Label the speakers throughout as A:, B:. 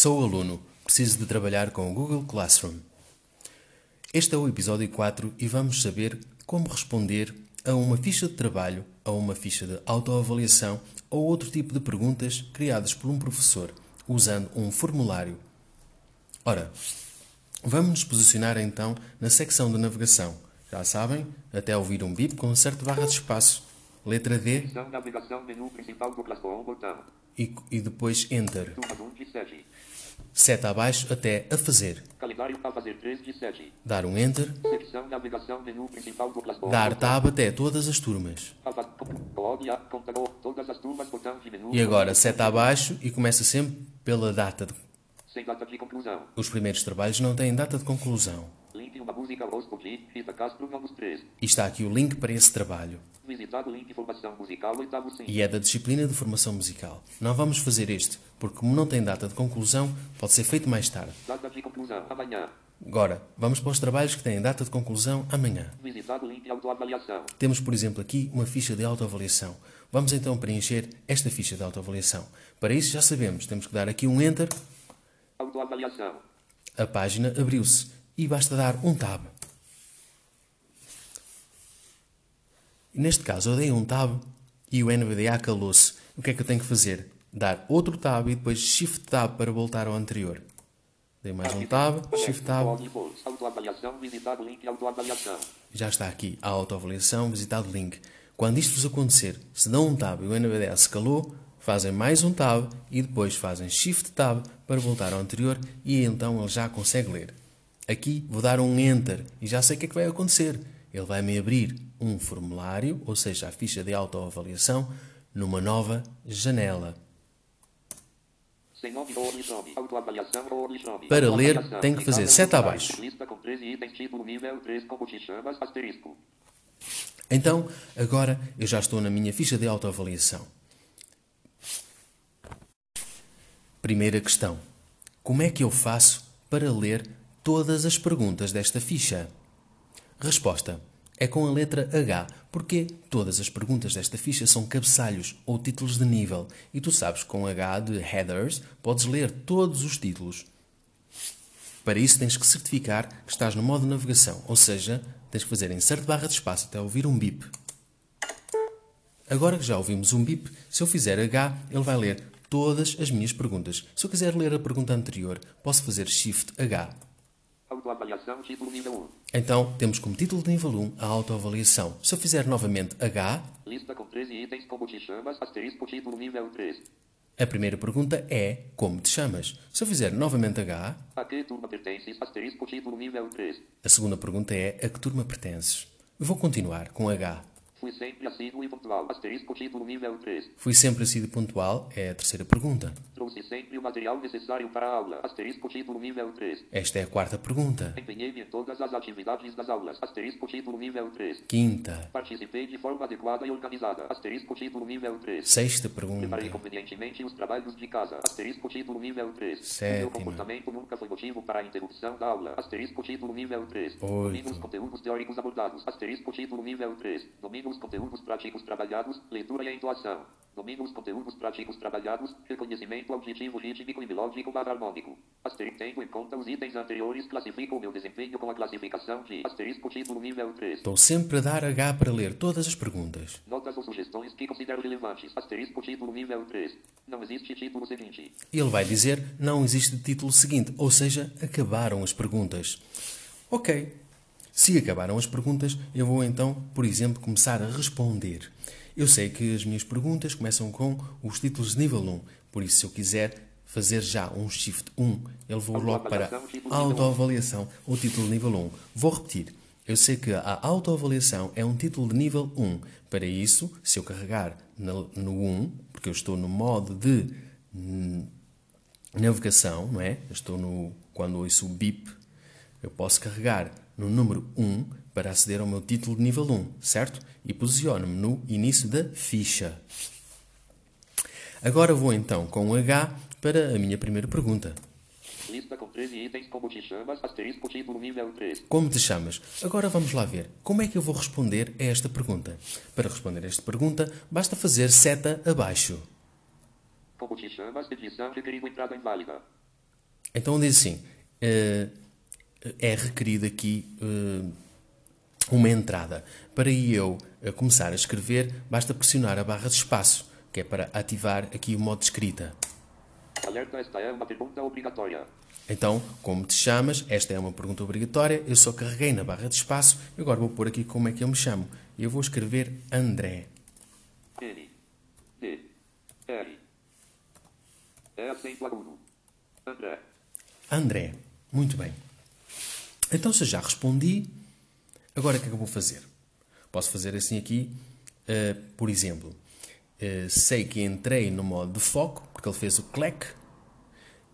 A: Sou aluno, preciso de trabalhar com o Google Classroom. Este é o episódio 4 e vamos saber como responder a uma ficha de trabalho, a uma ficha de autoavaliação ou outro tipo de perguntas criadas por um professor usando um formulário. Ora, vamos nos posicionar então na secção de navegação. Já sabem, até ouvir um bip com um certo barra de espaço. Letra D
B: navegação menu principal do Classroom botão.
A: E, e depois Enter.
B: Turma 1 de 7.
A: Seta abaixo até a fazer.
B: Calendário a fazer 3 de 7.
A: Dar um Enter.
B: Secção navegação menu principal do.
A: Dar tab até todas as turmas.
B: Ava- Códia, computador, todas as turmas, botão de menu.
A: E agora seta abaixo e começa sempre pela data. de-
B: Sem data de conclusão.
A: Os primeiros trabalhos não têm data de conclusão.
B: Link uma música Rita Castro, vamos 3.
A: E está aqui o link para esse trabalho.
B: Visitado link formação musical, oitavo sim.
A: E é da disciplina de formação musical. Não vamos fazer este, porque como não tem data de conclusão, pode ser feito mais tarde.
B: Data de conclusão, amanhã.
A: Agora, vamos para os trabalhos que têm data de conclusão amanhã.
B: Visitado link autoavaliação.
A: Temos, por exemplo, aqui uma ficha de autoavaliação. Vamos então preencher esta ficha de autoavaliação. Para isso já sabemos, temos que dar aqui um Enter,
B: Autoavaliação.
A: a página abriu-se e basta dar um Tab. Neste caso eu dei um Tab e o NVDA calou-se. O que é que eu tenho que fazer? Dar outro Tab e depois Shift Tab para voltar ao anterior. Dei mais um Tab, Shift Tab, já está aqui a autoavaliação, visitado link. Quando isto vos acontecer, se dão um tab e o NVDA se calou, fazem mais um tab e depois fazem shift tab para voltar ao anterior e então ele já consegue ler. Aqui vou dar um enter e já sei o que é que vai acontecer. Ele vai me abrir um formulário, ou seja, a ficha de autoavaliação, numa nova janela. Para ler, tem que fazer seta abaixo.
B: site. Lista com 13 itens, título nível 3, como te chamas, asterisco.
A: Então, agora eu já estou na minha ficha de autoavaliação. Primeira questão: Como é que eu faço para ler todas as perguntas desta ficha? Resposta: É com a letra H, porque todas as perguntas desta ficha são cabeçalhos ou títulos de nível, e tu sabes com H de headers podes ler todos os títulos. Para isso tens que certificar que estás no modo navegação, ou seja, tens que fazer insert barra de espaço até ouvir um bip. Agora que já ouvimos um bip, se eu fizer H, ele vai ler todas as minhas perguntas. Se eu quiser ler a pergunta anterior, posso fazer Shift H.
B: Autoavaliação, título nível 1.
A: Então, temos como título de nível 1 a autoavaliação. Se eu fizer novamente H,
B: Lista com 13 itens, como te chamas, asterisco, título nível 3.
A: a primeira pergunta é Como te chamas? Se eu fizer novamente H,
B: A que turma pertences, asterisco, título nível 3.
A: a segunda pergunta é A que turma pertences? Vou continuar com H.
B: Fui sempre assíduo e pontual, asterisco, título nível 3.
A: Fui sempre assíduo e pontual? É a terceira pergunta.
B: Trouxe sempre o material necessário para a aula, asterisco, título nível 3.
A: Esta é a quarta pergunta.
B: Empenhei-me em todas as atividades das aulas, asterisco, título nível 3.
A: Quinta.
B: Participei de forma adequada e organizada, asterisco, título nível 3.
A: Sexta pergunta.
B: Preparei convenientemente os trabalhos de casa, asterisco, título nível 3.
A: Sétima.
B: O meu comportamento nunca foi motivo para a interrupção da aula, asterisco, título nível 3.
A: Oito.
B: Domino os conteúdos teóricos abordados, asterisco, título nível 3. Domino os conteúdos práticos trabalhados, leitura e entoação. Domino os conteúdos práticos trabalhados, reconhecimento auditivo rítmico e melódico barra harmônico. Asterisco, tendo em conta os itens anteriores, classifico o meu desempenho com a classificação de asterisco, título nível 3.
A: Estou sempre a dar H para ler todas as perguntas.
B: Notas ou sugestões que considero relevantes. Asterisco título nível 3. Não existe título seguinte.
A: Ele vai dizer não existe título seguinte, ou seja, acabaram as perguntas. Ok. Se acabaram as perguntas, eu vou então, por exemplo, começar a responder. Eu sei que as minhas perguntas começam com os títulos de nível 1, por isso, se eu quiser fazer já um Shift 1, ele vou logo para
B: Autoavaliação, título nível
A: autoavaliação, o título de nível 1. Vou repetir. Eu sei que a autoavaliação é um título de nível 1. Para isso, se eu carregar no, no 1, porque eu estou no modo de hum, navegação, não é? Eu estou no. Quando ouço o bip, eu posso carregar no número 1 para aceder ao meu título de nível 1, certo? E posiciono-me no início da ficha. Agora vou então com o H para a minha primeira pergunta.
B: Lista com 13 itens como te chamas, asterisco título nível 3.
A: Como te chamas? Agora vamos lá ver. Como é que eu vou responder a esta pergunta? Para responder a esta pergunta, basta fazer seta abaixo.
B: Como te chamas, edição entrada inválida.
A: Então diz assim: eh, é requerido aqui eh, uma entrada. Para eu eh, começar a escrever, basta pressionar a barra de espaço, que é para ativar aqui o modo de escrita.
B: Alerta, esta é uma pergunta obrigatória.
A: Então, como te chamas? Esta é uma pergunta obrigatória. Eu só carreguei na barra de espaço e agora vou pôr aqui como é que eu me chamo. Eu vou escrever André.
B: N. D. R. É acento agudo. André.
A: André. Muito bem. Então, se eu já respondi, agora o que é que eu vou fazer? Posso fazer assim aqui, eh, por exemplo, eh, sei que entrei no modo de foco, porque ele fez o clack,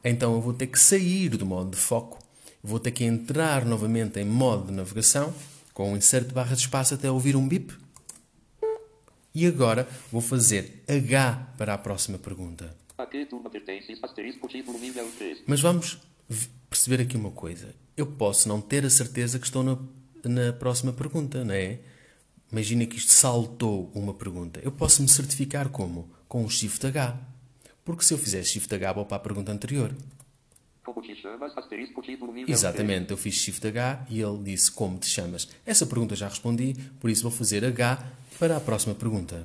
A: então eu vou ter que sair do modo de foco, vou ter que entrar novamente em modo de navegação, com o insert de barra de espaço até ouvir um bip. E agora vou fazer H para a próxima pergunta.
B: A que turma pertence? Asterisco título nível 3.
A: Mas vamos perceber aqui uma coisa. Eu posso não ter a certeza que estou na, na próxima pergunta, não é? Imagina que isto saltou uma pergunta. Eu posso me certificar como? Com o Shift H. Porque se eu fizer Shift H, vou para a pergunta anterior.
B: Como te chamas? Asterisco título nível
A: Exatamente, eu fiz Shift H e ele disse como te chamas. Essa pergunta já respondi, por isso vou fazer H para a próxima pergunta.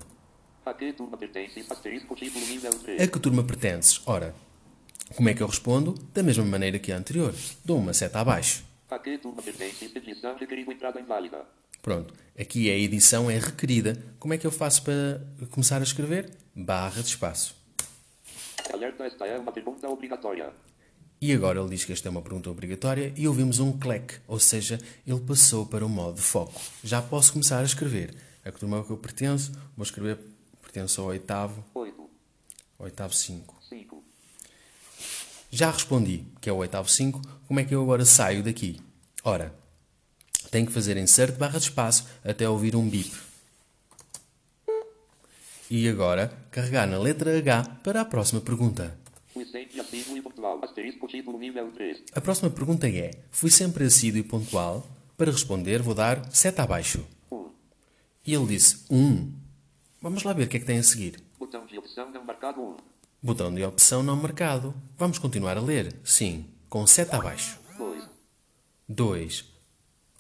B: 3. A que turma pertence? Asterisco título nível 3.
A: A que turma pertences? Ora, como é que eu respondo? Da mesma maneira que a anterior. Dou uma seta abaixo.
B: Edição entrada inválida.
A: Pronto, aqui a edição é requerida. Como é que eu faço para começar a escrever? Barra de espaço.
B: Alerta, esta é uma pergunta obrigatória.
A: E agora ele diz que esta é uma pergunta obrigatória e ouvimos um clack, ou seja, ele passou para o modo de foco. Já posso começar a escrever. A que turma que eu pertenço, vou escrever, pertenço ao oitavo,
B: 8.
A: oitavo 5.
B: 5.
A: Já respondi, que é o oitavo 5. Como é que eu agora saio daqui? Ora, tenho que fazer insert barra de espaço até ouvir um bip. E agora, carregar na letra H para a próxima pergunta.
B: Fui sempre assíduo pontual. Asterisco título nível 3.
A: A próxima pergunta é: Fui sempre assíduo e pontual? Para responder, vou dar seta abaixo.
B: 1.
A: E ele disse: 1. Vamos lá ver o que é que tem a seguir.
B: Botão de opção não marcado 1.
A: Botão de opção não marcado. Vamos continuar a ler? Sim, com seta abaixo.
B: 2.
A: 2.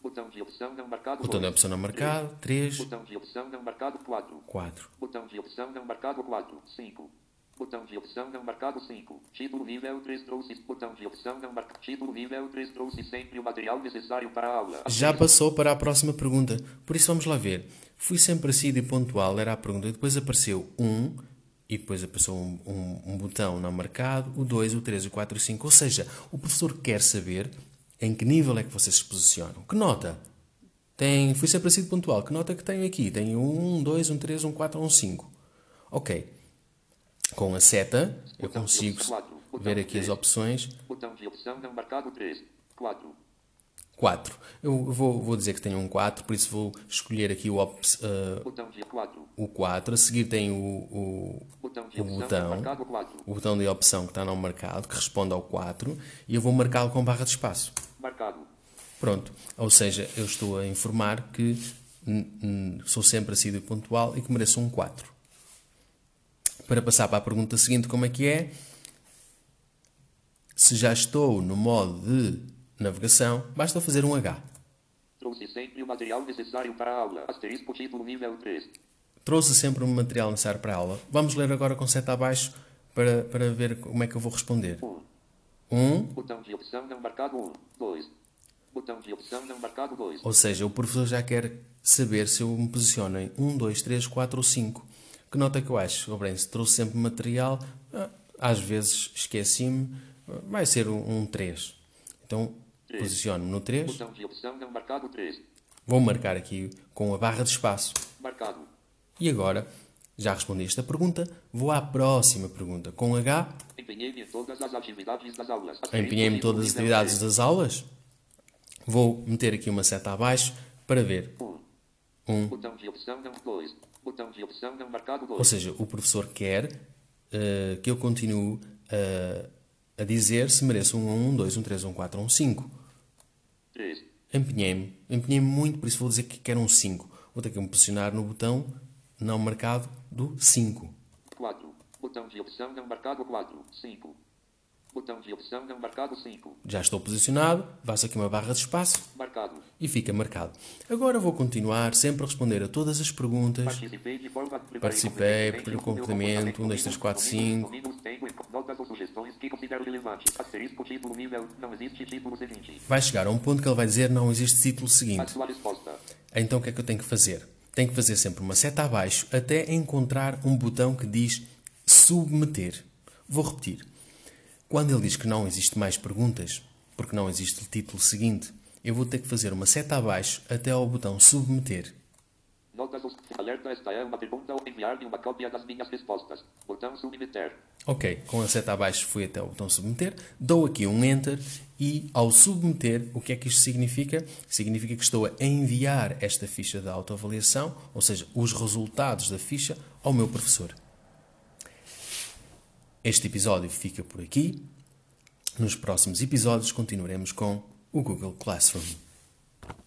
B: Botão de opção não marcado
A: Botão de
B: 2.
A: opção não marcado. 3.
B: Botão de opção não marcado 4.
A: 4.
B: Botão de opção não marcado 4. 5. Botão de opção não marcado 5. Título nível 3 trouxe. Botão de opção não marcado. Título nível 3 trouxe sempre o material necessário para a aula.
A: Já passou para a próxima pergunta. Por isso vamos lá ver. Fui sempre assíduo e pontual, era a pergunta. Depois apareceu 1 e depois apareceu um, um- um botão não marcado, o 2, o 3, o 4 e o 5. Ou seja, o professor quer saber em que nível é que vocês se posicionam. Que nota? Tem, fui sempre e pontual. Que nota é que tenho aqui? Tenho um 1, 2, um 3, um 4 ou um 5. Ok. Com a seta, eu consigo
B: quatro.
A: Ver aqui as
B: três.
A: opções.
B: Botão de opção não marcado 3. 4.
A: 4. Eu vou, vou dizer que tenho um 4, por isso vou escolher aqui o, ops-
B: 4.
A: o 4. A seguir tem o, o,
B: Botão de
A: o
B: opção
A: botão,
B: não marcado 4.
A: o botão de opção que está não marcado, que responde ao 4, e eu vou marcá-lo com barra de espaço.
B: Marcado.
A: Pronto. Ou seja, eu estou a informar que sou sempre assíduo e pontual e que mereço um 4. Para passar para a pergunta seguinte, como é que é? Se já estou no modo de navegação, basta fazer um H.
B: Trouxe sempre o material necessário para a aula. Asterisco título nível 3.
A: Trouxe sempre o material necessário para a aula. Vamos ler agora com seta abaixo para, para ver como é que eu vou responder.
B: 1.
A: 1,
B: Botão de opção não marcado 1. 2. Botão de opção não marcado 2.
A: ou seja, o professor já quer saber se eu me posiciono em 1, 2, 3, 4 ou 5. Que nota que eu acho? Oh, se trouxe sempre material, ah, às vezes esqueci-me, ah, vai ser um, um 3. Então,
B: Três.
A: posiciono-me no 3,
B: Botão de opção não marcado 3.
A: vou marcar aqui com a barra de espaço.
B: Marcado.
A: E agora, já respondi esta pergunta, vou à próxima pergunta. Com H,
B: Empenhei-me em todas as atividades das aulas.
A: Empenhei-me todas as atividades das aulas. Vou meter aqui uma seta abaixo para ver.
B: 3. 1.
A: 1.
B: Botão de opção não 2. Botão de opção não marcado 2.
A: Ou seja, o professor quer eh, que eu continue eh, a dizer se mereço um 1, um 2, um 3, um 4 ou um 5. Empenhei-me, empenhei-me muito, por isso vou dizer que quero um 5. Vou ter que me posicionar no botão não marcado do 5.
B: 4. Botão de opção não marcado 4. 5. Botão de opção não marcado 5.
A: Já estou posicionado, faço aqui uma barra de espaço.
B: Marcado.
A: E fica marcado. Agora vou continuar sempre a responder a todas as perguntas.
B: Participei, de forma...
A: Participei por complemento,
B: 1,
A: 2,
B: 3, 4, 5 das sugestões que. Asterisco título nível, não existe título seguinte.
A: Vai chegar a um ponto que ele vai dizer não existe título seguinte.
B: A sua resposta.
A: Então o que é que eu tenho que fazer? Tenho que fazer sempre uma seta abaixo até encontrar um botão que diz submeter. Vou repetir. Quando ele diz que não existe mais perguntas, porque não existe o título seguinte, eu vou ter que fazer uma seta abaixo até ao botão submeter
B: Alerta, esta é uma pergunta ou enviar-me uma cópia das minhas respostas. Botão submeter.
A: Ok, com a seta abaixo fui até o botão submeter, dou aqui um Enter e ao submeter, o que é que isto significa? Significa que estou a enviar esta ficha de autoavaliação, ou seja, os resultados da ficha, ao meu professor. Este episódio fica por aqui. Nos próximos episódios continuaremos com o Google Classroom.